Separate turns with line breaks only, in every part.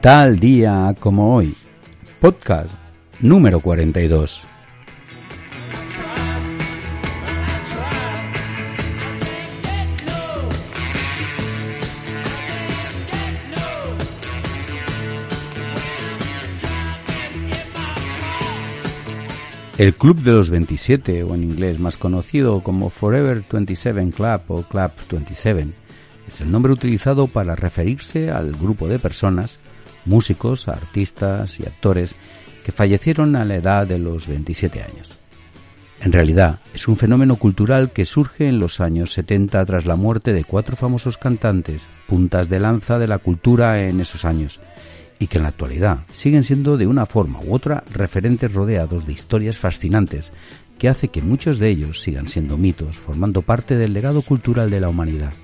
Tal día como hoy. Podcast número 42. El Club de los 27, o en inglés más conocido como Forever 27 Club o Club 27, es el nombre utilizado para referirse al grupo de personas músicos, artistas y actores que fallecieron a la edad de los 27 años. En realidad, es un fenómeno cultural que surge en los años 70 tras la muerte de cuatro famosos cantantes, puntas de lanza de la cultura en esos años, y que en la actualidad siguen siendo de una forma u otra referentes rodeados de historias fascinantes que hace que muchos de ellos sigan siendo mitos, formando parte del legado cultural de la humanidad.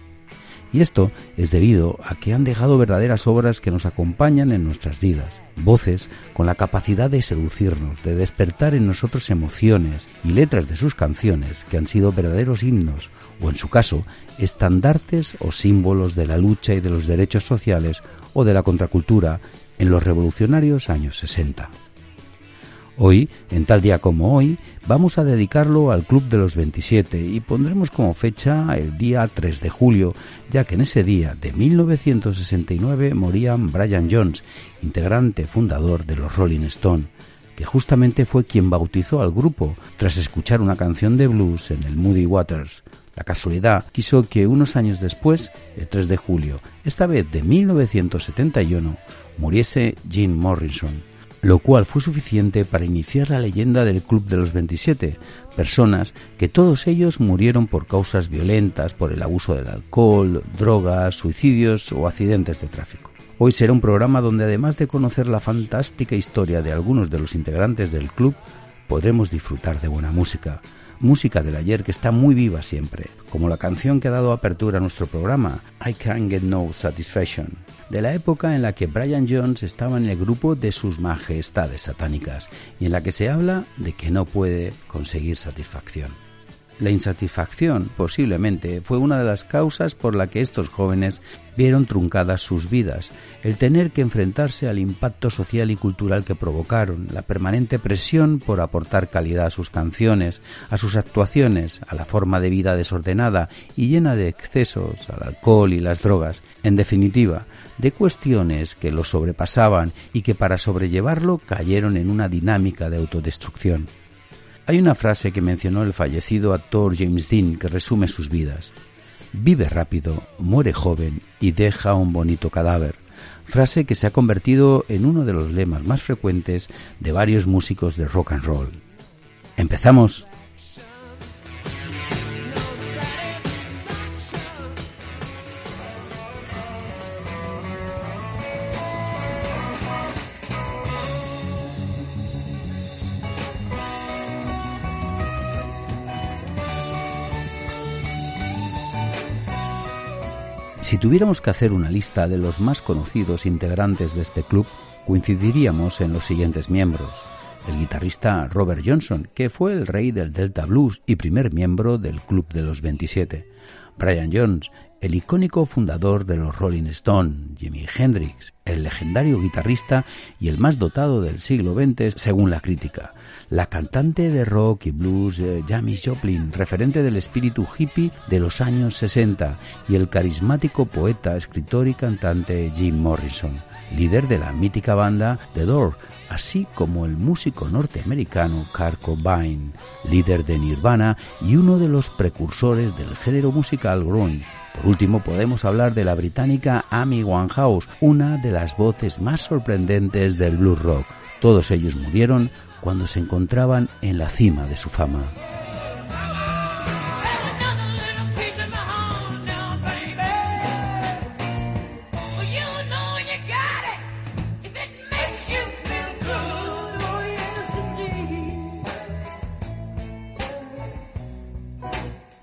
Y esto es debido a que han dejado verdaderas obras que nos acompañan en nuestras vidas, voces con la capacidad de seducirnos, de despertar en nosotros emociones y letras de sus canciones que han sido verdaderos himnos o en su caso estandartes o símbolos de la lucha y de los derechos sociales o de la contracultura en los revolucionarios años 60. Hoy, en tal día como hoy, vamos a dedicarlo al Club de los 27 y pondremos como fecha el día 3 de julio, ya que en ese día de 1969 morían Brian Jones, integrante fundador de los Rolling Stone, que justamente fue quien bautizó al grupo tras escuchar una canción de blues en el Moody Waters. La casualidad quiso que unos años después, el 3 de julio, esta vez de 1971, muriese Jim Morrison lo cual fue suficiente para iniciar la leyenda del Club de los 27, personas que todos ellos murieron por causas violentas, por el abuso del alcohol, drogas, suicidios o accidentes de tráfico. Hoy será un programa donde además de conocer la fantástica historia de algunos de los integrantes del club, podremos disfrutar de buena música, música del ayer que está muy viva siempre, como la canción que ha dado apertura a nuestro programa, I Can't Get No Satisfaction, de la época en la que Brian Jones estaba en el grupo de sus majestades satánicas y en la que se habla de que no puede conseguir satisfacción. La insatisfacción posiblemente fue una de las causas por la que estos jóvenes vieron truncadas sus vidas, el tener que enfrentarse al impacto social y cultural que provocaron, la permanente presión por aportar calidad a sus canciones, a sus actuaciones, a la forma de vida desordenada y llena de excesos, al alcohol y las drogas, en definitiva, de cuestiones que los sobrepasaban y que para sobrellevarlo cayeron en una dinámica de autodestrucción. Hay una frase que mencionó el fallecido actor James Dean que resume sus vidas. Vive rápido, muere joven y deja un bonito cadáver. Frase que se ha convertido en uno de los lemas más frecuentes de varios músicos de rock and roll. Empezamos. Si tuviéramos que hacer una lista de los más conocidos integrantes de este club, coincidiríamos en los siguientes miembros. El guitarrista Robert Johnson, que fue el rey del Delta Blues y primer miembro del Club de los 27. Brian Jones, el icónico fundador de los Rolling Stones, Jimi Hendrix, el legendario guitarrista y el más dotado del siglo XX según la crítica, la cantante de rock y blues eh, Jamis Joplin, referente del espíritu hippie de los años 60, y el carismático poeta, escritor y cantante Jim Morrison, líder de la mítica banda The Door, así como el músico norteamericano Kurt Cobain, líder de Nirvana y uno de los precursores del género musical grunge por último, podemos hablar de la británica Amy Winehouse, una de las voces más sorprendentes del blues rock. Todos ellos murieron cuando se encontraban en la cima de su fama.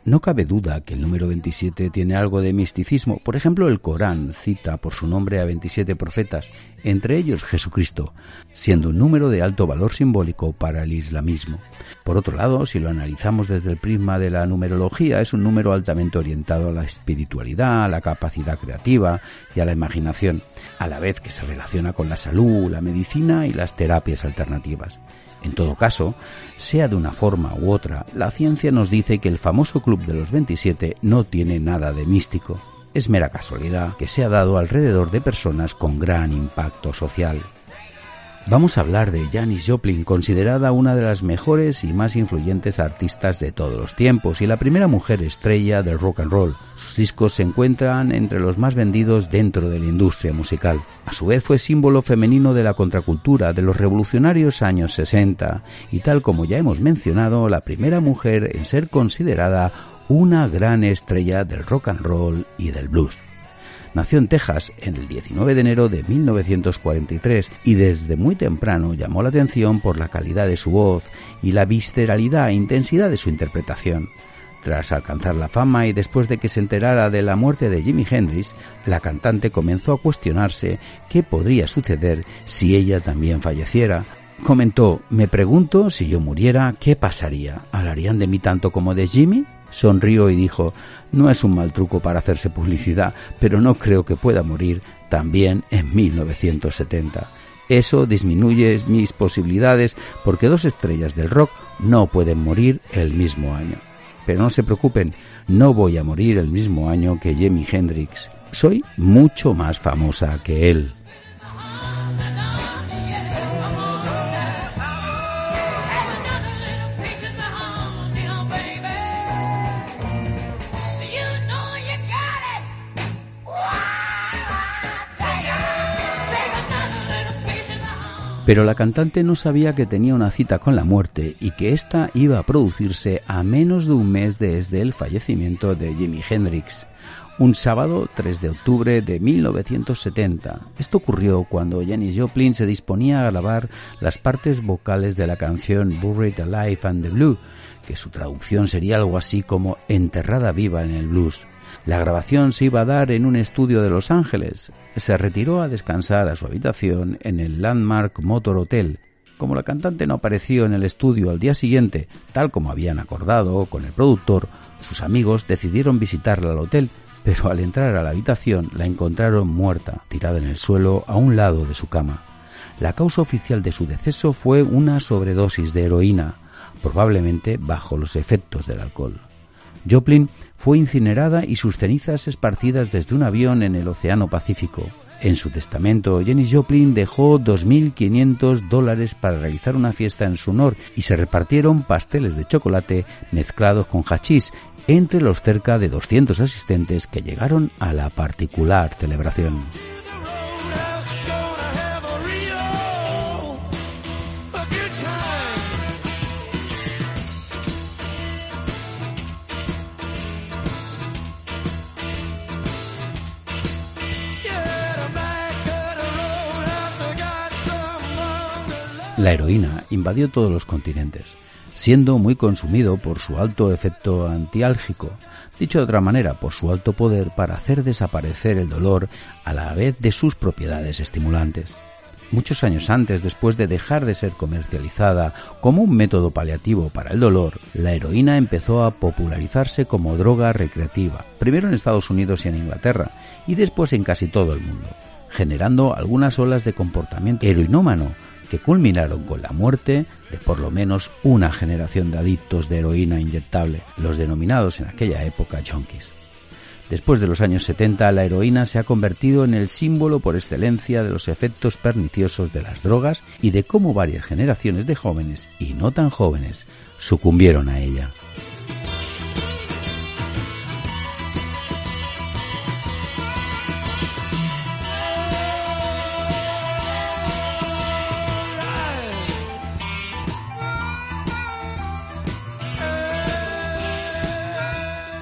No cabe duda que el número 27 tiene algo de misticismo. Por ejemplo, el Corán cita por su nombre a 27 profetas, entre ellos Jesucristo, siendo un número de alto valor simbólico para el islamismo. Por otro lado, si lo analizamos desde el prisma de la numerología, es un número altamente orientado a la espiritualidad, a la capacidad creativa y a la imaginación, a la vez que se relaciona con la salud, la medicina y las terapias alternativas. En todo caso, sea de una forma u otra, la ciencia nos dice que el famoso Club de los 27 no tiene nada de místico. Es mera casualidad que se ha dado alrededor de personas con gran impacto social. Vamos a hablar de Janis Joplin, considerada una de las mejores y más influyentes artistas de todos los tiempos y la primera mujer estrella del rock and roll. Sus discos se encuentran entre los más vendidos dentro de la industria musical. A su vez fue símbolo femenino de la contracultura de los revolucionarios años 60 y tal como ya hemos mencionado, la primera mujer en ser considerada una gran estrella del rock and roll y del blues. Nació en Texas en el 19 de enero de 1943 y desde muy temprano llamó la atención por la calidad de su voz y la visceralidad e intensidad de su interpretación. Tras alcanzar la fama y después de que se enterara de la muerte de Jimi Hendrix, la cantante comenzó a cuestionarse qué podría suceder si ella también falleciera. Comentó, me pregunto si yo muriera, ¿qué pasaría? ¿Hablarían de mí tanto como de Jimmy? Sonrió y dijo, no es un mal truco para hacerse publicidad, pero no creo que pueda morir también en 1970. Eso disminuye mis posibilidades porque dos estrellas del rock no pueden morir el mismo año. Pero no se preocupen, no voy a morir el mismo año que Jimi Hendrix. Soy mucho más famosa que él. Pero la cantante no sabía que tenía una cita con la muerte y que ésta iba a producirse a menos de un mes desde el fallecimiento de Jimi Hendrix, un sábado 3 de octubre de 1970. Esto ocurrió cuando Janis Joplin se disponía a grabar las partes vocales de la canción Buried Alive and the Blue, que su traducción sería algo así como Enterrada viva en el blues. La grabación se iba a dar en un estudio de Los Ángeles. Se retiró a descansar a su habitación en el Landmark Motor Hotel. Como la cantante no apareció en el estudio al día siguiente, tal como habían acordado con el productor, sus amigos decidieron visitarla al hotel, pero al entrar a la habitación la encontraron muerta, tirada en el suelo a un lado de su cama. La causa oficial de su deceso fue una sobredosis de heroína, probablemente bajo los efectos del alcohol. Joplin fue incinerada y sus cenizas esparcidas desde un avión en el Océano Pacífico. En su testamento, Jenny Joplin dejó 2.500 dólares para realizar una fiesta en su honor y se repartieron pasteles de chocolate mezclados con hachís entre los cerca de 200 asistentes que llegaron a la particular celebración. La heroína invadió todos los continentes, siendo muy consumido por su alto efecto antiálgico, dicho de otra manera, por su alto poder para hacer desaparecer el dolor a la vez de sus propiedades estimulantes. Muchos años antes, después de dejar de ser comercializada como un método paliativo para el dolor, la heroína empezó a popularizarse como droga recreativa, primero en Estados Unidos y en Inglaterra, y después en casi todo el mundo, generando algunas olas de comportamiento heroinómano que culminaron con la muerte de por lo menos una generación de adictos de heroína inyectable, los denominados en aquella época junkies. Después de los años 70, la heroína se ha convertido en el símbolo por excelencia de los efectos perniciosos de las drogas y de cómo varias generaciones de jóvenes y no tan jóvenes sucumbieron a ella.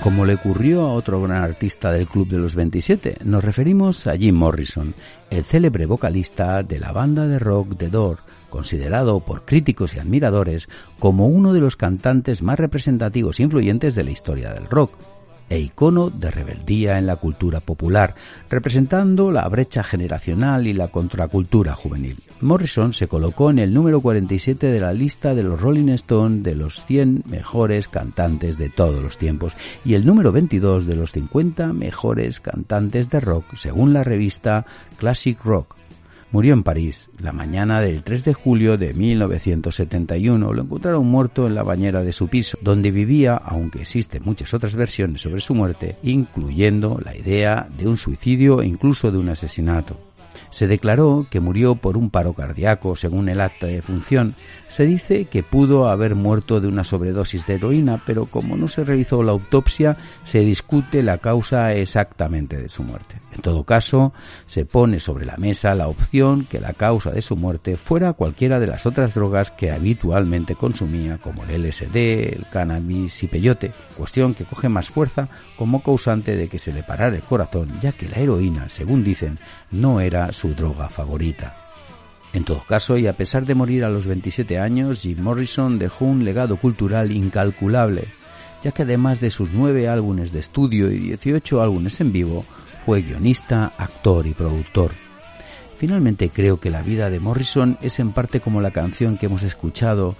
Como le ocurrió a otro gran artista del Club de los 27, nos referimos a Jim Morrison, el célebre vocalista de la banda de rock The Door, considerado por críticos y admiradores como uno de los cantantes más representativos e influyentes de la historia del rock e icono de rebeldía en la cultura popular, representando la brecha generacional y la contracultura juvenil. Morrison se colocó en el número 47 de la lista de los Rolling Stones de los 100 mejores cantantes de todos los tiempos y el número 22 de los 50 mejores cantantes de rock según la revista Classic Rock. Murió en París la mañana del 3 de julio de 1971. Lo encontraron muerto en la bañera de su piso, donde vivía, aunque existen muchas otras versiones sobre su muerte, incluyendo la idea de un suicidio e incluso de un asesinato. Se declaró que murió por un paro cardíaco, según el acta de función. Se dice que pudo haber muerto de una sobredosis de heroína, pero como no se realizó la autopsia, se discute la causa exactamente de su muerte. En todo caso, se pone sobre la mesa la opción que la causa de su muerte fuera cualquiera de las otras drogas que habitualmente consumía, como el LSD, el cannabis y peyote, cuestión que coge más fuerza como causante de que se le parara el corazón, ya que la heroína, según dicen, no era su droga favorita. En todo caso, y a pesar de morir a los 27 años, Jim Morrison dejó un legado cultural incalculable, ya que además de sus nueve álbumes de estudio y 18 álbumes en vivo, fue guionista, actor y productor. Finalmente creo que la vida de Morrison es en parte como la canción que hemos escuchado,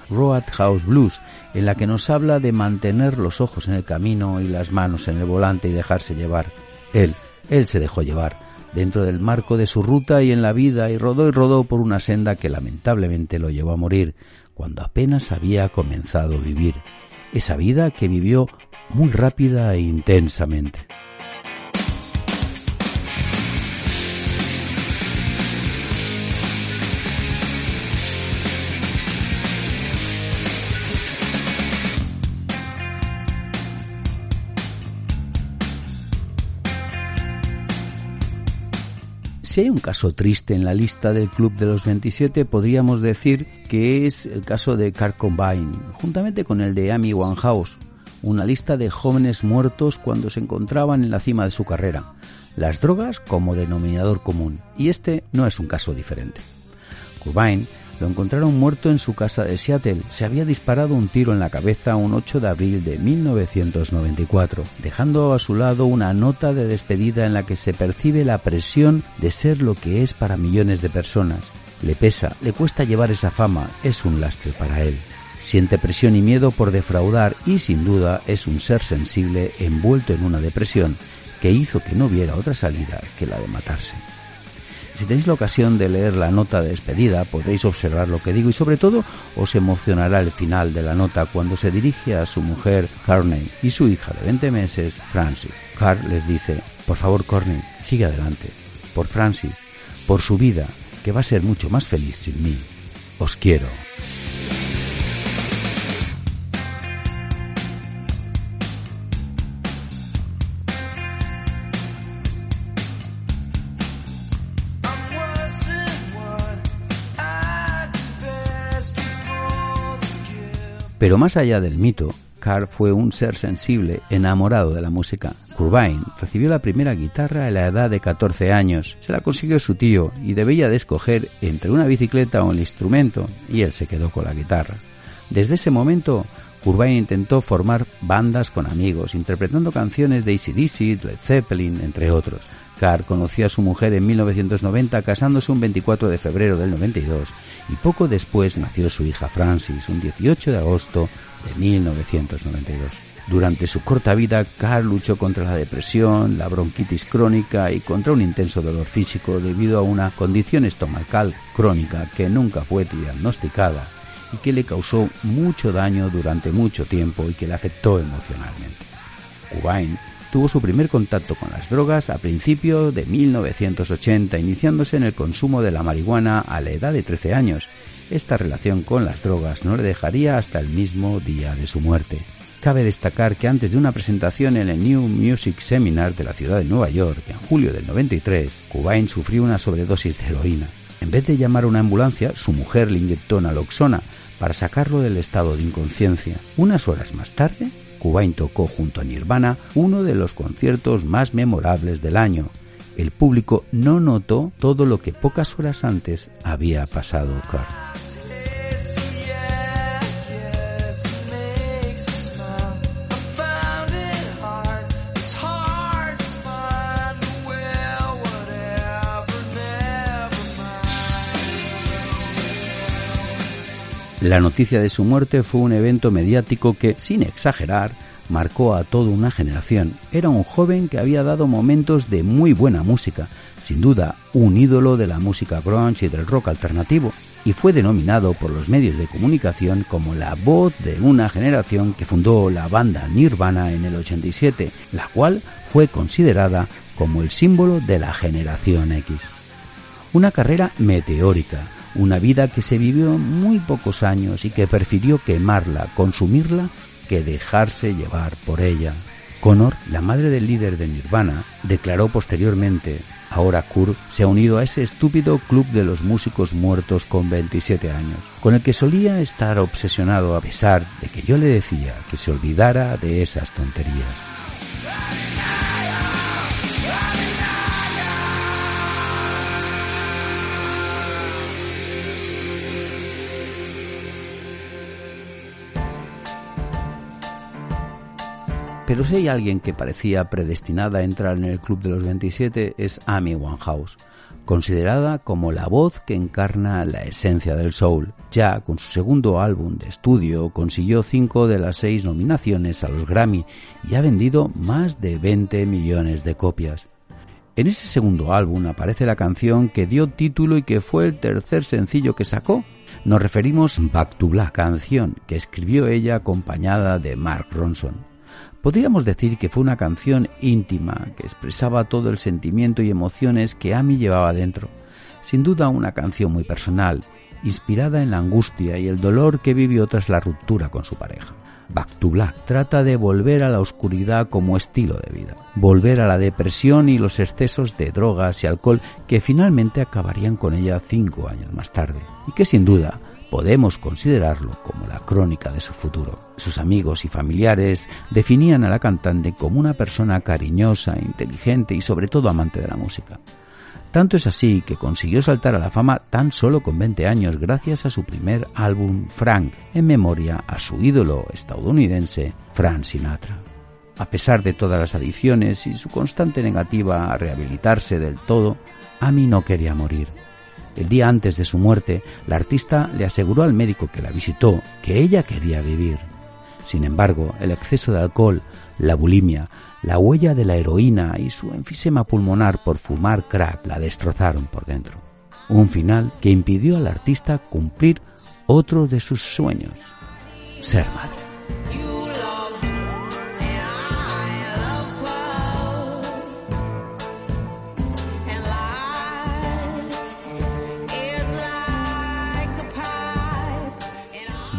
House Blues, en la que nos habla de mantener los ojos en el camino y las manos en el volante y dejarse llevar. Él, él se dejó llevar, dentro del marco de su ruta y en la vida, y rodó y rodó por una senda que lamentablemente lo llevó a morir, cuando apenas había comenzado a vivir. Esa vida que vivió muy rápida e intensamente. Si hay un caso triste en la lista del Club de los 27, podríamos decir que es el caso de Car Combine, juntamente con el de Amy Winehouse, una lista de jóvenes muertos cuando se encontraban en la cima de su carrera, las drogas como denominador común, y este no es un caso diferente. Cobain lo encontraron muerto en su casa de Seattle. Se había disparado un tiro en la cabeza un 8 de abril de 1994, dejando a su lado una nota de despedida en la que se percibe la presión de ser lo que es para millones de personas. Le pesa, le cuesta llevar esa fama, es un lastre para él. Siente presión y miedo por defraudar y sin duda es un ser sensible envuelto en una depresión que hizo que no viera otra salida que la de matarse. Si tenéis la ocasión de leer la nota de despedida, podréis observar lo que digo y sobre todo os emocionará el final de la nota cuando se dirige a su mujer Carney y su hija de 20 meses, Francis. Carl les dice, por favor Corney, sigue adelante. Por Francis, por su vida, que va a ser mucho más feliz sin mí. Os quiero. Pero más allá del mito, Carr fue un ser sensible, enamorado de la música. Curvine recibió la primera guitarra a la edad de 14 años. Se la consiguió su tío y debía de escoger entre una bicicleta o el instrumento, y él se quedó con la guitarra. Desde ese momento, Curvine intentó formar bandas con amigos, interpretando canciones de ACDC, Led Zeppelin, entre otros. Carr conoció a su mujer en 1990 casándose un 24 de febrero del 92 y poco después nació su hija Francis un 18 de agosto de 1992. Durante su corta vida, Carr luchó contra la depresión, la bronquitis crónica y contra un intenso dolor físico debido a una condición estomacal crónica que nunca fue diagnosticada y que le causó mucho daño durante mucho tiempo y que le afectó emocionalmente. Cubain tuvo su primer contacto con las drogas a principios de 1980, iniciándose en el consumo de la marihuana a la edad de 13 años. Esta relación con las drogas no le dejaría hasta el mismo día de su muerte. Cabe destacar que antes de una presentación en el New Music Seminar de la ciudad de Nueva York en julio del 93, Cobain sufrió una sobredosis de heroína. En vez de llamar a una ambulancia, su mujer le inyectó naloxona, para sacarlo del estado de inconsciencia. Unas horas más tarde, Cubain tocó junto a Nirvana uno de los conciertos más memorables del año. El público no notó todo lo que pocas horas antes había pasado Kurt. La noticia de su muerte fue un evento mediático que, sin exagerar, marcó a toda una generación. Era un joven que había dado momentos de muy buena música, sin duda un ídolo de la música grunge y del rock alternativo, y fue denominado por los medios de comunicación como la voz de una generación que fundó la banda Nirvana en el 87, la cual fue considerada como el símbolo de la generación X. Una carrera meteórica, una vida que se vivió muy pocos años y que prefirió quemarla, consumirla, que dejarse llevar por ella. Connor, la madre del líder de Nirvana, declaró posteriormente, ahora Kurt se ha unido a ese estúpido club de los músicos muertos con 27 años, con el que solía estar obsesionado a pesar de que yo le decía que se olvidara de esas tonterías. Pero si hay alguien que parecía predestinada a entrar en el Club de los 27 es Amy Winehouse, considerada como la voz que encarna la esencia del soul. Ya con su segundo álbum de estudio consiguió cinco de las seis nominaciones a los Grammy y ha vendido más de 20 millones de copias. En ese segundo álbum aparece la canción que dio título y que fue el tercer sencillo que sacó. Nos referimos Back to Black, canción que escribió ella acompañada de Mark Ronson. Podríamos decir que fue una canción íntima que expresaba todo el sentimiento y emociones que Amy llevaba dentro. Sin duda una canción muy personal, inspirada en la angustia y el dolor que vivió tras la ruptura con su pareja. Back to Black trata de volver a la oscuridad como estilo de vida, volver a la depresión y los excesos de drogas y alcohol que finalmente acabarían con ella cinco años más tarde, y que sin duda podemos considerarlo como la crónica de su futuro. Sus amigos y familiares definían a la cantante como una persona cariñosa, inteligente y sobre todo amante de la música. Tanto es así que consiguió saltar a la fama tan solo con 20 años gracias a su primer álbum Frank, en memoria a su ídolo estadounidense Frank Sinatra. A pesar de todas las adicciones y su constante negativa a rehabilitarse del todo, Amy no quería morir el día antes de su muerte, la artista le aseguró al médico que la visitó que ella quería vivir. Sin embargo, el exceso de alcohol, la bulimia, la huella de la heroína y su enfisema pulmonar por fumar crack la destrozaron por dentro. Un final que impidió al artista cumplir otro de sus sueños, ser madre.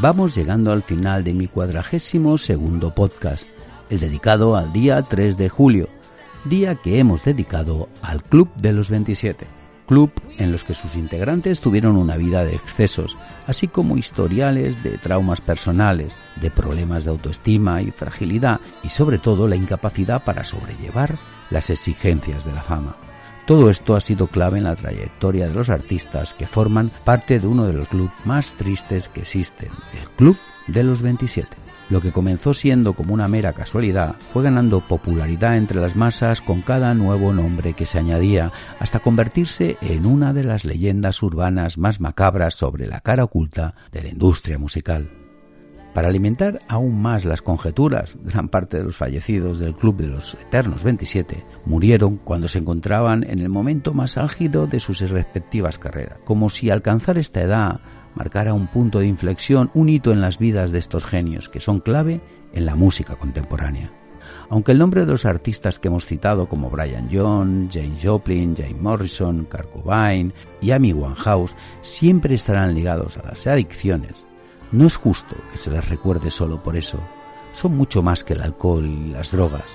Vamos llegando al final de mi cuadragésimo segundo podcast, el dedicado al día 3 de julio, día que hemos dedicado al Club de los 27, club en los que sus integrantes tuvieron una vida de excesos, así como historiales de traumas personales, de problemas de autoestima y fragilidad y sobre todo la incapacidad para sobrellevar las exigencias de la fama. Todo esto ha sido clave en la trayectoria de los artistas que forman parte de uno de los clubes más tristes que existen, el Club de los 27. Lo que comenzó siendo como una mera casualidad fue ganando popularidad entre las masas con cada nuevo nombre que se añadía hasta convertirse en una de las leyendas urbanas más macabras sobre la cara oculta de la industria musical. Para alimentar aún más las conjeturas, gran parte de los fallecidos del Club de los Eternos 27 murieron cuando se encontraban en el momento más álgido de sus respectivas carreras, como si alcanzar esta edad marcara un punto de inflexión, un hito en las vidas de estos genios que son clave en la música contemporánea. Aunque el nombre de los artistas que hemos citado como Brian Jones, James Joplin, James Morrison, Kurt Cobain y Amy Winehouse siempre estarán ligados a las adicciones, no es justo que se las recuerde solo por eso. Son mucho más que el alcohol y las drogas.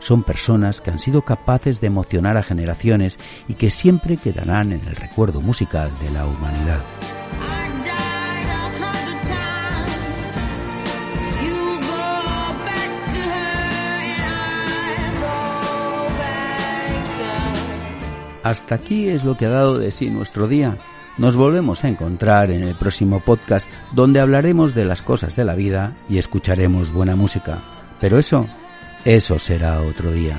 Son personas que han sido capaces de emocionar a generaciones y que siempre quedarán en el recuerdo musical de la humanidad. Hasta aquí es lo que ha dado de sí nuestro día. Nos volvemos a encontrar en el próximo podcast donde hablaremos de las cosas de la vida y escucharemos buena música. Pero eso, eso será otro día.